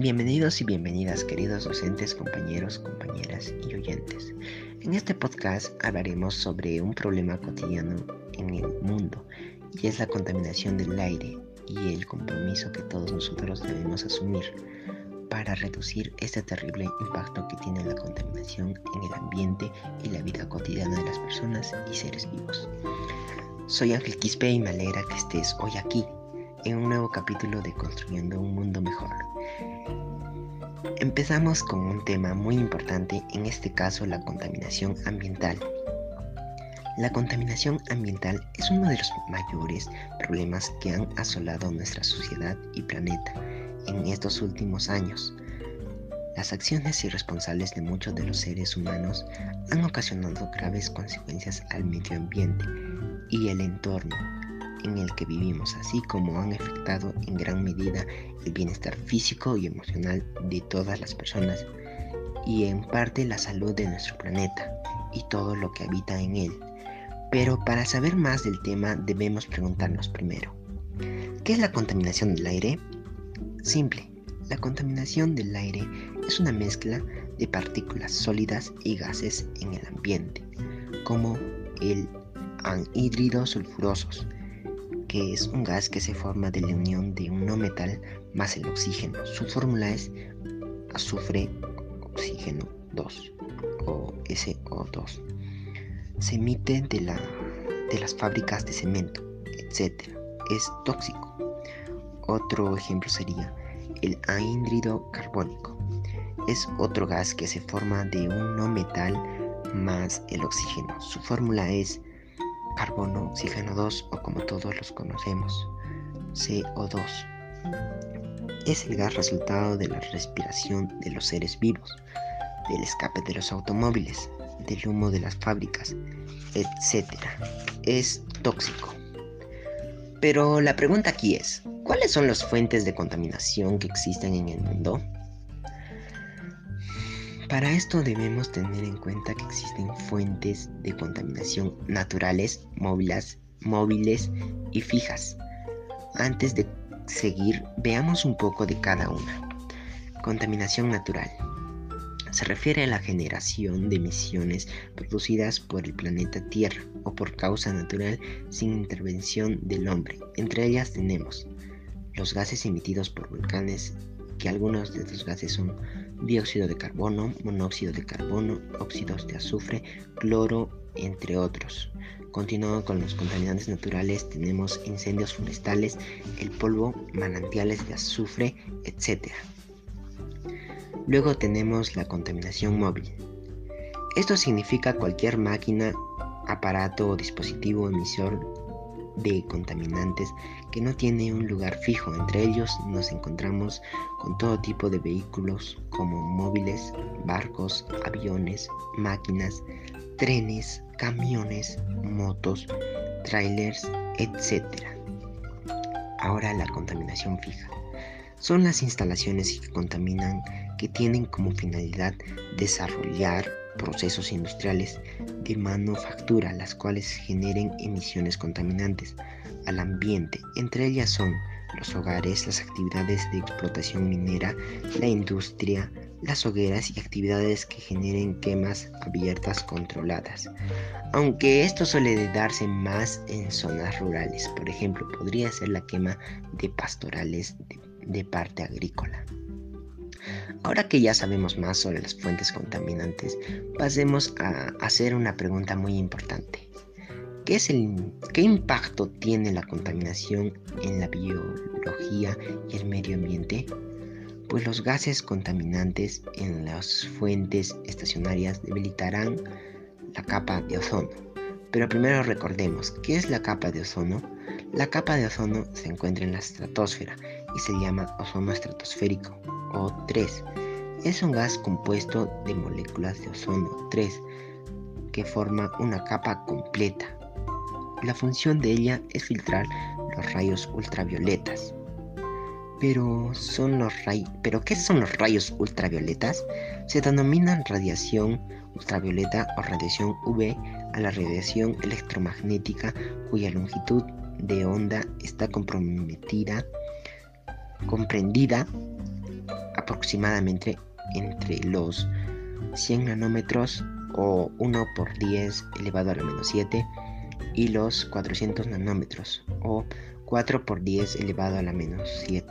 Bienvenidos y bienvenidas queridos docentes, compañeros, compañeras y oyentes. En este podcast hablaremos sobre un problema cotidiano en el mundo y es la contaminación del aire y el compromiso que todos nosotros debemos asumir para reducir este terrible impacto que tiene la contaminación en el ambiente y la vida cotidiana de las personas y seres vivos. Soy Ángel Quispe y me alegra que estés hoy aquí en un nuevo capítulo de Construyendo un Mundo Mejor. Empezamos con un tema muy importante, en este caso la contaminación ambiental. La contaminación ambiental es uno de los mayores problemas que han asolado nuestra sociedad y planeta en estos últimos años. Las acciones irresponsables de muchos de los seres humanos han ocasionado graves consecuencias al medio ambiente y el entorno en el que vivimos, así como han afectado en gran medida el bienestar físico y emocional de todas las personas y en parte la salud de nuestro planeta y todo lo que habita en él. Pero para saber más del tema debemos preguntarnos primero, ¿qué es la contaminación del aire? Simple, la contaminación del aire es una mezcla de partículas sólidas y gases en el ambiente, como el anhídridos sulfurosos, que es un gas que se forma de la unión de un no metal más el oxígeno. Su fórmula es azufre oxígeno 2 o SO2. Se emite de, la, de las fábricas de cemento, etc. Es tóxico. Otro ejemplo sería el anhídrido carbónico. Es otro gas que se forma de un no metal más el oxígeno. Su fórmula es carbono, oxígeno 2 o como todos los conocemos, CO2. Es el gas resultado de la respiración de los seres vivos, del escape de los automóviles, del humo de las fábricas, etc. Es tóxico. Pero la pregunta aquí es, ¿cuáles son las fuentes de contaminación que existen en el mundo? Para esto debemos tener en cuenta que existen fuentes de contaminación naturales, móviles, móviles y fijas. Antes de seguir, veamos un poco de cada una. Contaminación natural. Se refiere a la generación de emisiones producidas por el planeta Tierra o por causa natural sin intervención del hombre. Entre ellas tenemos los gases emitidos por volcanes, que algunos de estos gases son dióxido de carbono, monóxido de carbono, óxidos de azufre, cloro, entre otros. Continuando con los contaminantes naturales, tenemos incendios forestales, el polvo, manantiales de azufre, etc. Luego tenemos la contaminación móvil. Esto significa cualquier máquina, aparato o dispositivo emisor de contaminantes que no tiene un lugar fijo. Entre ellos nos encontramos con todo tipo de vehículos como móviles, barcos, aviones, máquinas, trenes, camiones, motos, trailers, etc. Ahora la contaminación fija. Son las instalaciones que contaminan que tienen como finalidad desarrollar procesos industriales de manufactura, las cuales generen emisiones contaminantes al ambiente. Entre ellas son los hogares, las actividades de explotación minera, la industria, las hogueras y actividades que generen quemas abiertas controladas. Aunque esto suele darse más en zonas rurales, por ejemplo, podría ser la quema de pastorales de, de parte agrícola. Ahora que ya sabemos más sobre las fuentes contaminantes, pasemos a hacer una pregunta muy importante. ¿Qué, es el, ¿Qué impacto tiene la contaminación en la biología y el medio ambiente? Pues los gases contaminantes en las fuentes estacionarias debilitarán la capa de ozono. Pero primero recordemos, ¿qué es la capa de ozono? La capa de ozono se encuentra en la estratosfera y se llama ozono estratosférico o 3. Es un gas compuesto de moléculas de ozono 3 que forma una capa completa. La función de ella es filtrar los rayos ultravioletas. Pero, son los ¿Pero qué son los rayos ultravioletas? Se denominan radiación ultravioleta o radiación UV a la radiación electromagnética cuya longitud de onda está comprometida, comprendida aproximadamente entre los 100 nanómetros o 1 por 10 elevado a la menos 7 y los 400 nanómetros o 4 por 10 elevado a la menos 7.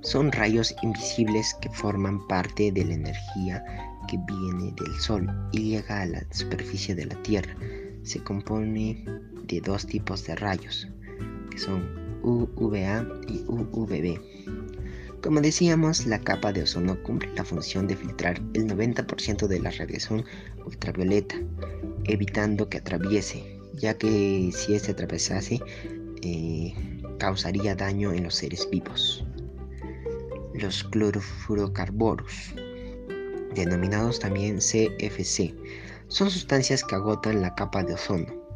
Son rayos invisibles que forman parte de la energía que viene del Sol y llega a la superficie de la Tierra. Se compone de dos tipos de rayos, que son UVA y UVB. Como decíamos, la capa de ozono cumple la función de filtrar el 90% de la radiación ultravioleta, evitando que atraviese, ya que si este atravesase eh, causaría daño en los seres vivos. Los clorofurocarboros, denominados también CFC, son sustancias que agotan la capa de ozono.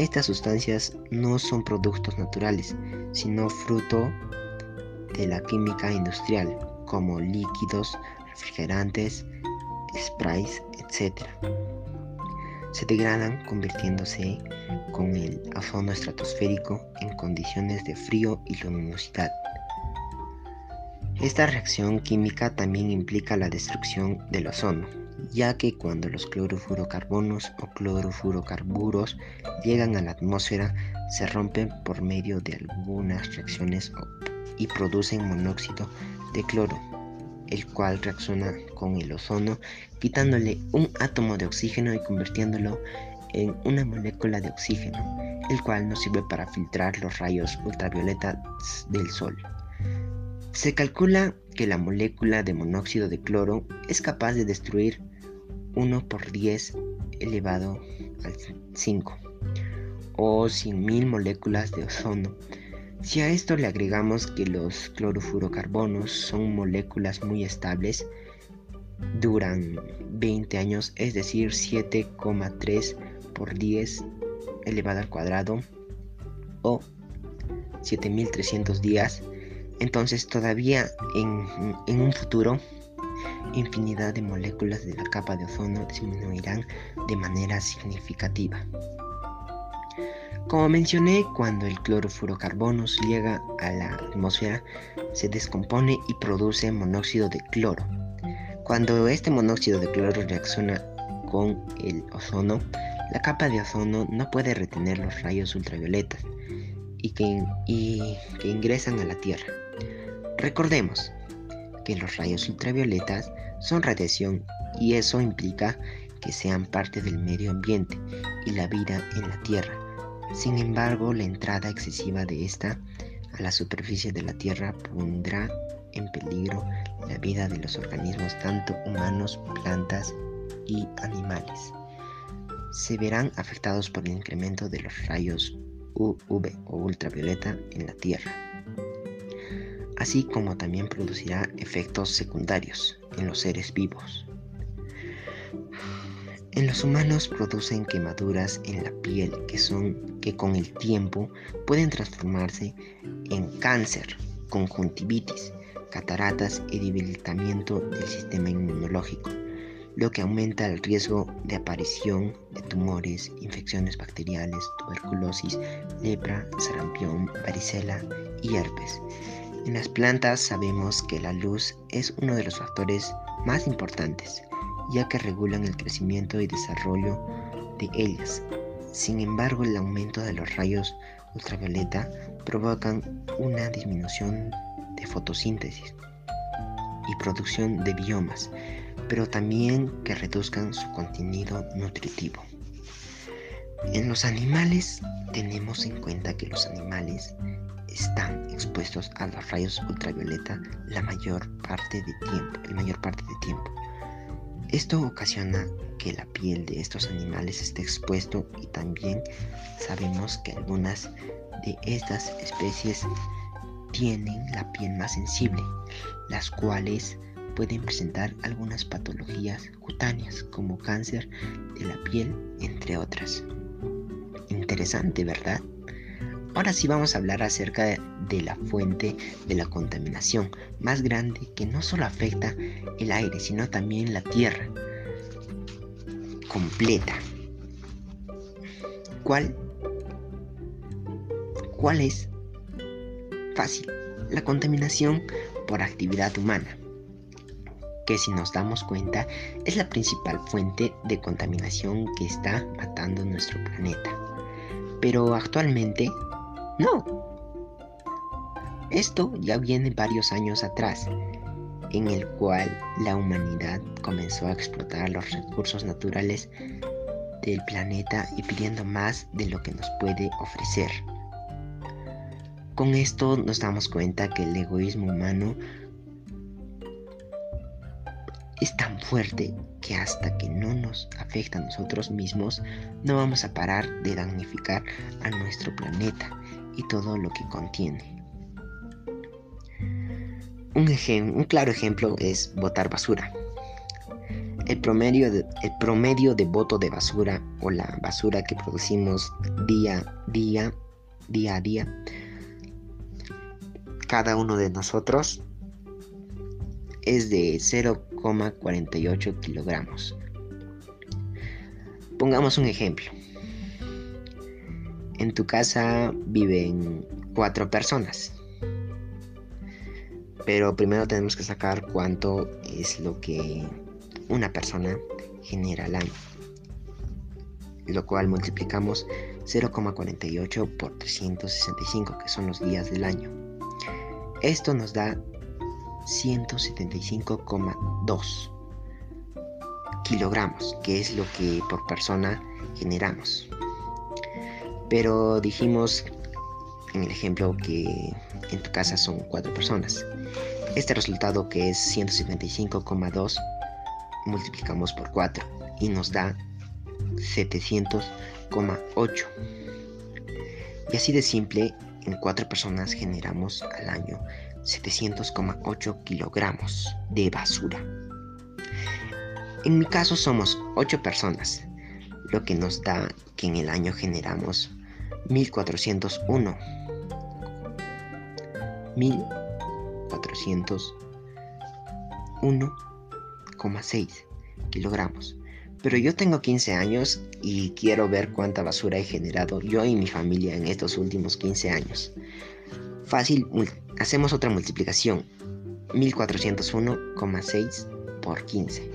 Estas sustancias no son productos naturales, sino fruto de la química industrial, como líquidos, refrigerantes, sprays, etc. Se degradan convirtiéndose con el ozono estratosférico en condiciones de frío y luminosidad. Esta reacción química también implica la destrucción del ozono, ya que cuando los clorofurocarbonos o clorofurocarburos llegan a la atmósfera se rompen por medio de algunas reacciones y producen monóxido de cloro, el cual reacciona con el ozono quitándole un átomo de oxígeno y convirtiéndolo en una molécula de oxígeno, el cual nos sirve para filtrar los rayos ultravioletas del sol. Se calcula que la molécula de monóxido de cloro es capaz de destruir 1 por 10 elevado al 5 o 100.000 moléculas de ozono. Si a esto le agregamos que los clorofurocarbonos son moléculas muy estables, duran 20 años, es decir, 7,3 por 10 elevado al cuadrado o 7300 días, entonces todavía en, en un futuro infinidad de moléculas de la capa de ozono disminuirán de manera significativa. Como mencioné, cuando el clorofurocarbonos llega a la atmósfera, se descompone y produce monóxido de cloro. Cuando este monóxido de cloro reacciona con el ozono, la capa de ozono no puede retener los rayos ultravioletas y que, y que ingresan a la Tierra. Recordemos que los rayos ultravioletas son radiación y eso implica que sean parte del medio ambiente y la vida en la Tierra sin embargo, la entrada excesiva de esta a la superficie de la Tierra pondrá en peligro la vida de los organismos tanto humanos, plantas y animales. Se verán afectados por el incremento de los rayos UV o ultravioleta en la Tierra, así como también producirá efectos secundarios en los seres vivos. En los humanos producen quemaduras en la piel que son que con el tiempo pueden transformarse en cáncer, conjuntivitis, cataratas y debilitamiento del sistema inmunológico, lo que aumenta el riesgo de aparición de tumores, infecciones bacteriales, tuberculosis, lepra, sarampión, varicela y herpes. En las plantas sabemos que la luz es uno de los factores más importantes ya que regulan el crecimiento y desarrollo de ellas. Sin embargo, el aumento de los rayos ultravioleta provocan una disminución de fotosíntesis y producción de biomas, pero también que reduzcan su contenido nutritivo. En los animales tenemos en cuenta que los animales están expuestos a los rayos ultravioleta la mayor parte de tiempo, mayor parte de tiempo. Esto ocasiona que la piel de estos animales esté expuesto y también sabemos que algunas de estas especies tienen la piel más sensible, las cuales pueden presentar algunas patologías cutáneas como cáncer de la piel, entre otras. Interesante, ¿verdad? Ahora sí vamos a hablar acerca de la fuente de la contaminación más grande que no solo afecta el aire, sino también la tierra completa. ¿Cuál? ¿Cuál es? Fácil. La contaminación por actividad humana, que si nos damos cuenta es la principal fuente de contaminación que está matando nuestro planeta. Pero actualmente, no. Esto ya viene varios años atrás, en el cual la humanidad comenzó a explotar los recursos naturales del planeta y pidiendo más de lo que nos puede ofrecer. Con esto nos damos cuenta que el egoísmo humano es tan fuerte que hasta que no nos afecta a nosotros mismos, no vamos a parar de damnificar a nuestro planeta y todo lo que contiene. Un, claro ejemplo es botar basura. El promedio, de, de voto de basura o la basura que producimos día, día, día a día, cada uno de nosotros es de 0,48 kilogramos. Pongamos un ejemplo. En tu casa viven cuatro personas. Pero primero tenemos que sacar cuánto es lo que una persona genera al año. Lo cual multiplicamos 0,48 por 365, que son los días del año. Esto nos da 175,2 kilogramos, que es lo que por persona generamos. Pero dijimos en el ejemplo que en tu casa son cuatro personas. Este resultado que es 175,2 multiplicamos por 4 y nos da 700,8. Y así de simple, en cuatro personas generamos al año 700,8 kilogramos de basura. En mi caso somos 8 personas, lo que nos da que en el año generamos 1401. 1401,6 kilogramos. Pero yo tengo 15 años y quiero ver cuánta basura he generado yo y mi familia en estos últimos 15 años. Fácil, hacemos otra multiplicación. 1401,6 por 15.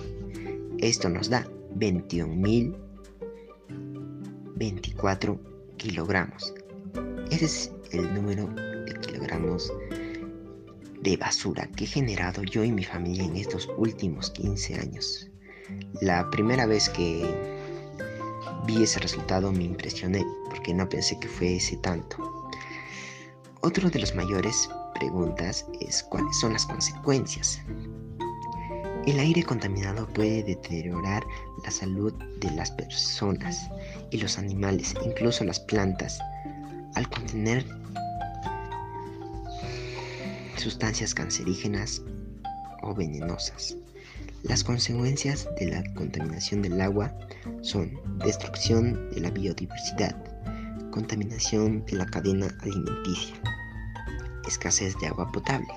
Esto nos da 21.024 kilogramos. Ese es el número de kilogramos de basura que he generado yo y mi familia en estos últimos 15 años. La primera vez que vi ese resultado me impresioné porque no pensé que fuese tanto. Otro de los mayores preguntas es cuáles son las consecuencias. El aire contaminado puede deteriorar la salud de las personas y los animales, incluso las plantas, al contener sustancias cancerígenas o venenosas. Las consecuencias de la contaminación del agua son destrucción de la biodiversidad, contaminación de la cadena alimenticia, escasez de agua potable,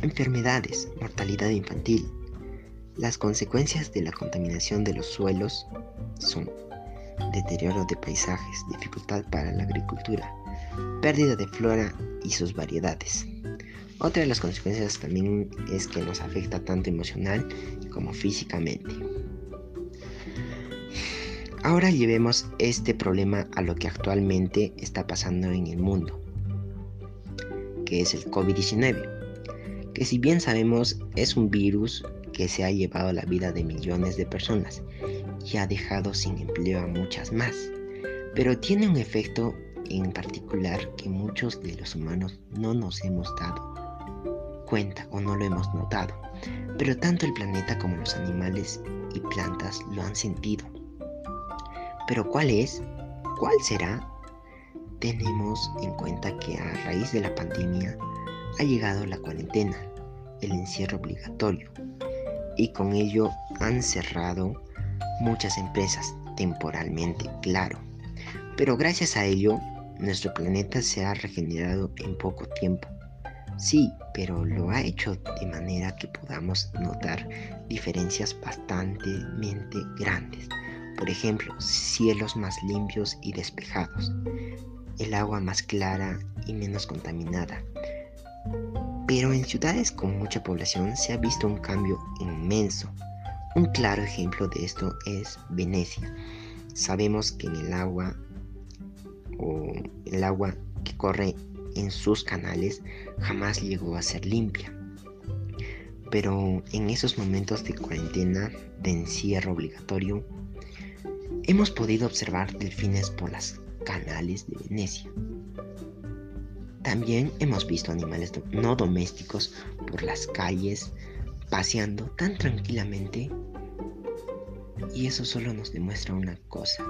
enfermedades, mortalidad infantil. Las consecuencias de la contaminación de los suelos son deterioro de paisajes, dificultad para la agricultura, pérdida de flora y sus variedades. Otra de las consecuencias también es que nos afecta tanto emocional como físicamente. Ahora llevemos este problema a lo que actualmente está pasando en el mundo, que es el COVID-19, que si bien sabemos es un virus que se ha llevado la vida de millones de personas y ha dejado sin empleo a muchas más, pero tiene un efecto en particular que muchos de los humanos no nos hemos dado cuenta o no lo hemos notado, pero tanto el planeta como los animales y plantas lo han sentido. Pero ¿cuál es? ¿Cuál será? Tenemos en cuenta que a raíz de la pandemia ha llegado la cuarentena, el encierro obligatorio, y con ello han cerrado muchas empresas temporalmente, claro. Pero gracias a ello, nuestro planeta se ha regenerado en poco tiempo Sí, pero lo ha hecho de manera que podamos notar diferencias bastante grandes. Por ejemplo, cielos más limpios y despejados, el agua más clara y menos contaminada, Pero en ciudades con mucha población se ha visto un cambio inmenso. Un claro ejemplo de esto es Venecia. Sabemos que en el agua o el agua que corre en sus canales jamás llegó a ser limpia. Pero en esos momentos de cuarentena, de encierro obligatorio, hemos podido observar delfines por las canales de Venecia. También hemos visto animales no domésticos por las calles paseando tan tranquilamente y eso solo nos demuestra una cosa.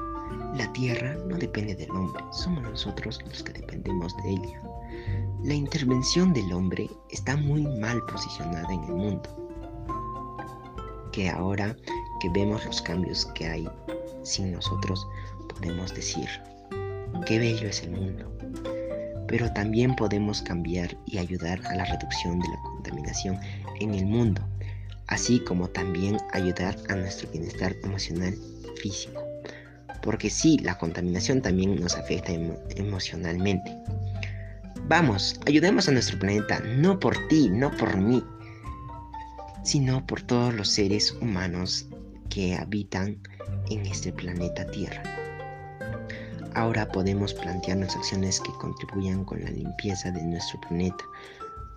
La tierra no depende del hombre, somos nosotros los que dependemos de ella. La intervención del hombre está muy mal posicionada en el mundo. Que ahora que vemos los cambios que hay sin nosotros, podemos decir, qué bello es el mundo. Pero también podemos cambiar y ayudar a la reducción de la contaminación en el mundo, así como también ayudar a nuestro bienestar emocional y físico. Porque sí, la contaminación también nos afecta emocionalmente. Vamos, ayudemos a nuestro planeta, no por ti, no por mí, sino por todos los seres humanos que habitan en este planeta Tierra. Ahora podemos plantearnos acciones que contribuyan con la limpieza de nuestro planeta.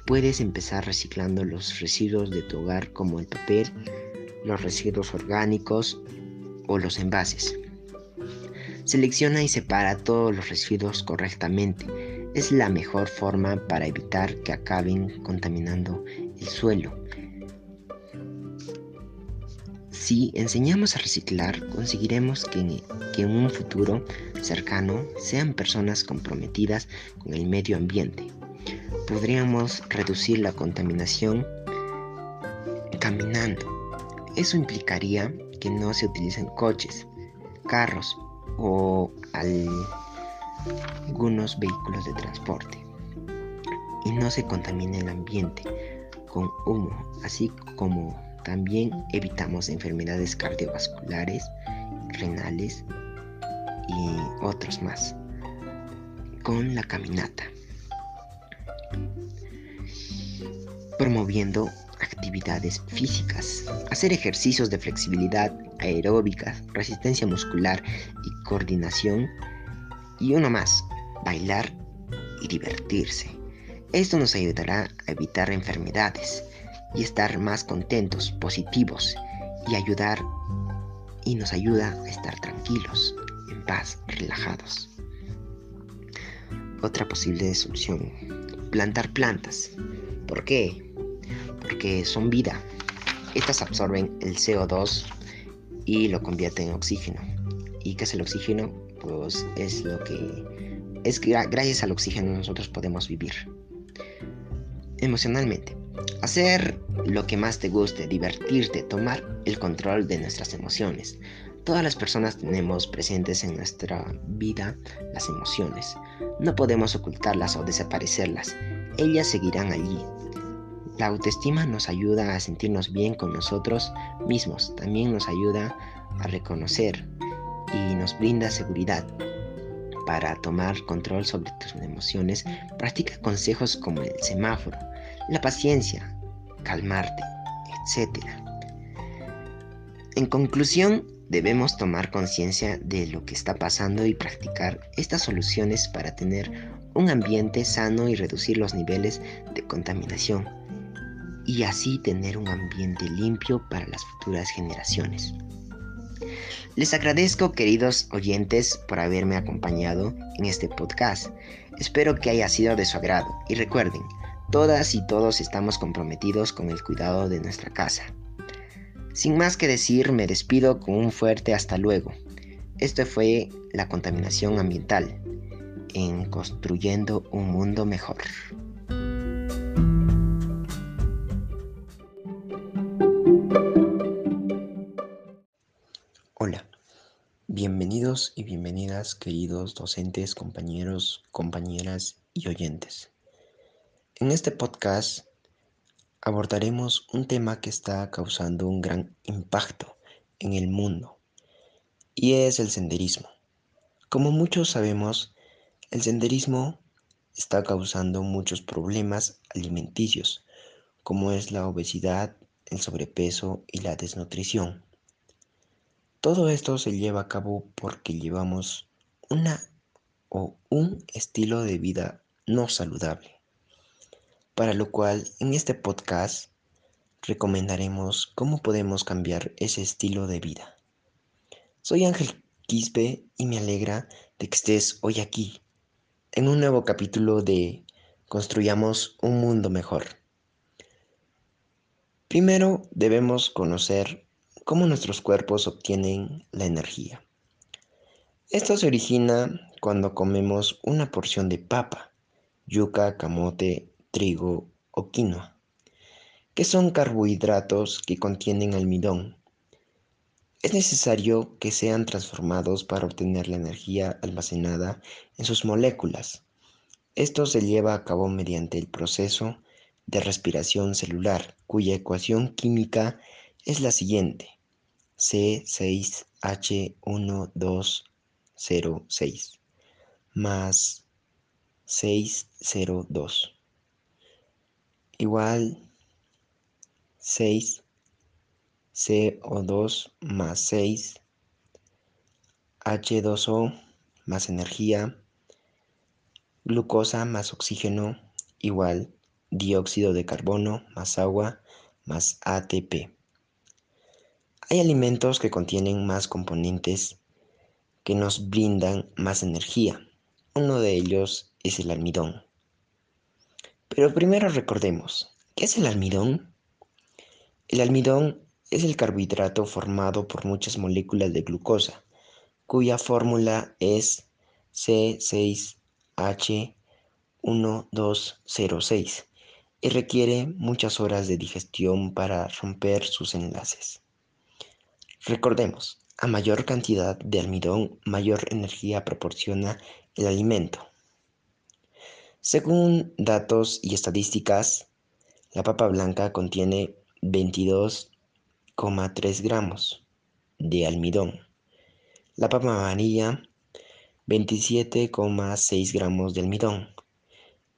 Puedes empezar reciclando los residuos de tu hogar como el papel, los residuos orgánicos o los envases. Selecciona y separa todos los residuos correctamente es la mejor forma para evitar que acaben contaminando el suelo. Si enseñamos a reciclar, conseguiremos que, en un futuro cercano sean personas comprometidas con el medio ambiente. Podríamos reducir la contaminación caminando. Eso implicaría que no se utilicen coches, carros o al algunos vehículos de transporte y no se contamine el ambiente con humo, así como también evitamos enfermedades cardiovasculares, renales y otros más con la caminata. Promoviendo actividades físicas, hacer ejercicios de flexibilidad aeróbica, resistencia muscular y coordinación y uno más, bailar y divertirse. Esto nos ayudará a evitar enfermedades y estar más contentos, positivos y ayudar y nos ayuda a estar tranquilos, en paz, relajados. Otra posible solución, plantar plantas. ¿Por qué? Porque son vida. Estas absorben el CO2 y lo convierten en oxígeno. ¿Y qué es el oxígeno? pues es lo que es que gracias al oxígeno nosotros podemos vivir. Emocionalmente, hacer lo que más te guste, divertirte, tomar el control de nuestras emociones. Todas las personas tenemos presentes en nuestra vida las emociones. No podemos ocultarlas o desaparecerlas. Ellas seguirán allí. La autoestima nos ayuda a sentirnos bien con nosotros mismos. También nos ayuda a reconocer y nos brinda seguridad. Para tomar control sobre tus emociones, practica consejos como el semáforo, la paciencia, calmarte, etc. En conclusión, debemos tomar conciencia de lo que está pasando y practicar estas soluciones para tener un ambiente sano y reducir los niveles de contaminación y así tener un ambiente limpio para las futuras generaciones. Les agradezco, queridos oyentes, por haberme acompañado en este podcast. Espero que haya sido de su agrado y recuerden, todas y todos estamos comprometidos con el cuidado de nuestra casa. Sin más que decir, me despido con un fuerte hasta luego. Esto fue la contaminación ambiental en construyendo un mundo mejor. Bienvenidos y bienvenidas queridos docentes, compañeros, compañeras y oyentes. En este podcast abordaremos un tema que está causando un gran impacto en el mundo y es el senderismo. Como muchos sabemos, el senderismo está causando muchos problemas alimenticios, como es la obesidad, el sobrepeso y la desnutrición. Todo esto se lleva a cabo porque llevamos una o un estilo de vida no saludable, para lo cual en este podcast recomendaremos cómo podemos cambiar ese estilo de vida. Soy Ángel Quispe y me alegra de que estés hoy aquí en un nuevo capítulo de Construyamos un mundo mejor. Primero debemos conocer cómo nuestros cuerpos obtienen la energía. Esto se origina cuando comemos una porción de papa, yuca, camote, trigo o quinoa, que son carbohidratos que contienen almidón. Es necesario que sean transformados para obtener la energía almacenada en sus moléculas. Esto se lleva a cabo mediante el proceso de respiración celular, cuya ecuación química es la siguiente. C6H1206 más 602 igual 6 CO2 más 6 H2O más energía glucosa más oxígeno igual dióxido de carbono más agua más ATP. Hay alimentos que contienen más componentes que nos brindan más energía. Uno de ellos es el almidón. Pero primero recordemos, ¿qué es el almidón? El almidón es el carbohidrato formado por muchas moléculas de glucosa, cuya fórmula es C6H1206 y requiere muchas horas de digestión para romper sus enlaces. Recordemos, a mayor cantidad de almidón, mayor energía proporciona el alimento. Según datos y estadísticas, la papa blanca contiene 22,3 gramos de almidón. La papa amarilla, 27,6 gramos de almidón.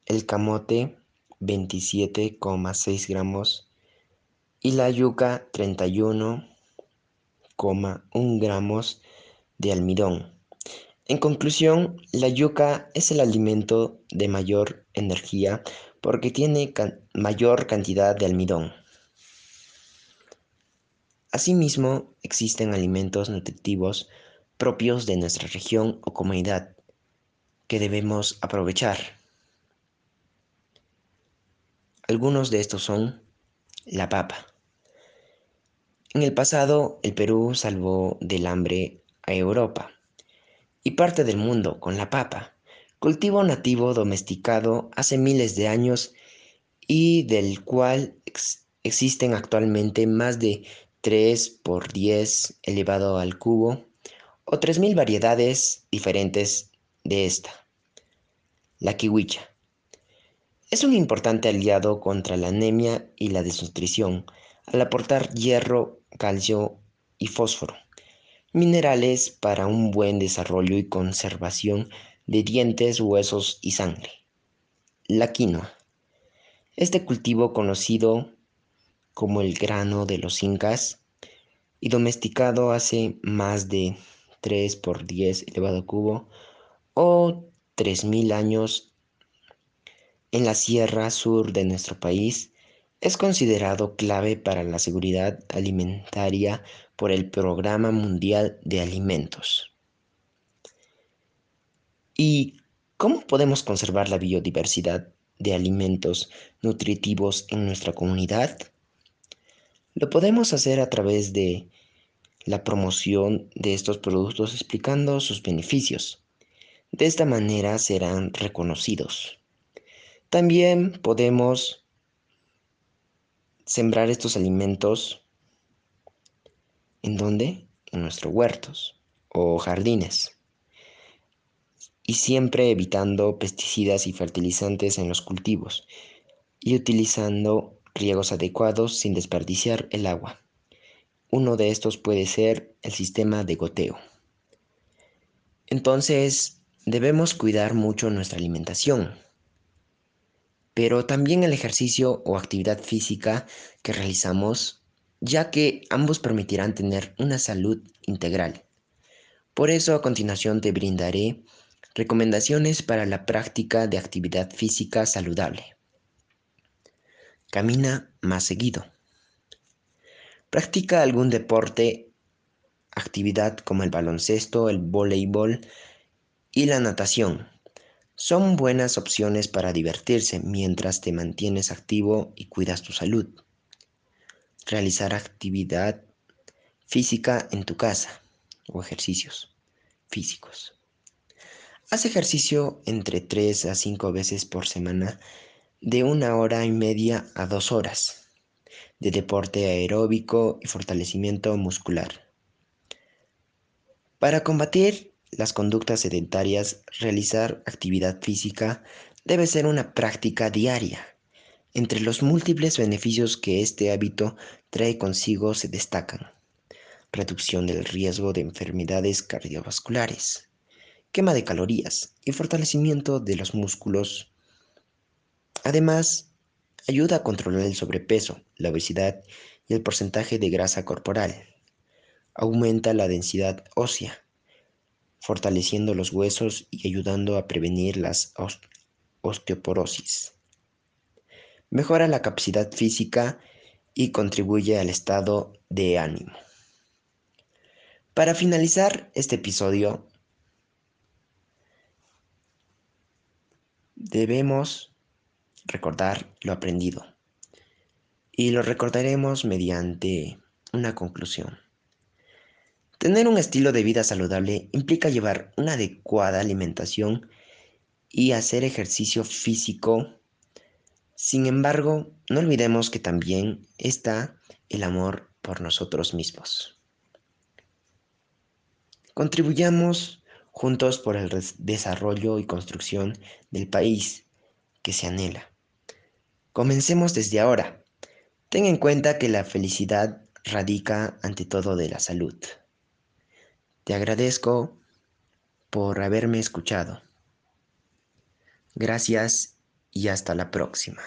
El camote, 27,6 gramos. Y la yuca, 31 1 gramos de almidón. En conclusión, la yuca es el alimento de mayor energía porque tiene mayor cantidad de almidón. Asimismo, existen alimentos nutritivos propios de nuestra región o comunidad que debemos aprovechar. Algunos de estos son la papa. En el pasado, el Perú salvó del hambre a Europa y parte del mundo con la papa, cultivo nativo domesticado hace miles de años y del cual existen actualmente más de 3 por 10 elevado al cubo o 3.000 variedades diferentes de esta. La kiwicha. Es un importante aliado contra la anemia y la desnutrición al aportar hierro calcio y fósforo, minerales para un buen desarrollo y conservación de dientes, huesos y sangre. La quinoa. Este cultivo conocido como el grano de los incas y domesticado hace más de 3 por 10 elevado cubo o 3000 años en la sierra sur de nuestro país es considerado clave para la seguridad alimentaria por el Programa Mundial de Alimentos. ¿Y cómo podemos conservar la biodiversidad de alimentos nutritivos en nuestra comunidad? Lo podemos hacer a través de la promoción de estos productos explicando sus beneficios. De esta manera serán reconocidos. También podemos sembrar estos alimentos en dónde? En nuestros huertos o jardines. Y siempre evitando pesticidas y fertilizantes en los cultivos y utilizando riegos adecuados sin desperdiciar el agua. Uno de estos puede ser el sistema de goteo. Entonces, debemos cuidar mucho nuestra alimentación, pero también el ejercicio o actividad física que realizamos, ya que ambos permitirán tener una salud integral. Por eso a continuación te brindaré recomendaciones para la práctica de actividad física saludable. Camina más seguido. Practica algún deporte, actividad como el baloncesto, el voleibol y la natación. Son buenas opciones para divertirse mientras te mantienes activo y cuidas tu salud. Realizar actividad física en tu casa o ejercicios físicos. Haz ejercicio entre 3 a 5 veces por semana de una hora y media a dos horas de deporte aeróbico y fortalecimiento muscular. Para combatir las conductas sedentarias, realizar actividad física debe ser una práctica diaria. Entre los múltiples beneficios que este hábito trae consigo se destacan reducción del riesgo de enfermedades cardiovasculares, quema de calorías y fortalecimiento de los músculos Además, ayuda a controlar el sobrepeso, la obesidad y el porcentaje de grasa corporal. Aumenta la densidad ósea, fortaleciendo los huesos y ayudando a prevenir las osteoporosis. Mejora la capacidad física y contribuye al estado de ánimo. Para finalizar este episodio, debemos recordar lo aprendido. Y lo recordaremos mediante una conclusión. Tener un estilo de vida saludable implica llevar una adecuada alimentación y hacer ejercicio físico. Sin embargo, no olvidemos que también está el amor por nosotros mismos. Contribuyamos juntos por el desarrollo y construcción del país que se anhela. Comencemos desde ahora. Ten en cuenta que la felicidad radica ante todo de la salud. Te agradezco por haberme escuchado. Gracias y hasta la próxima.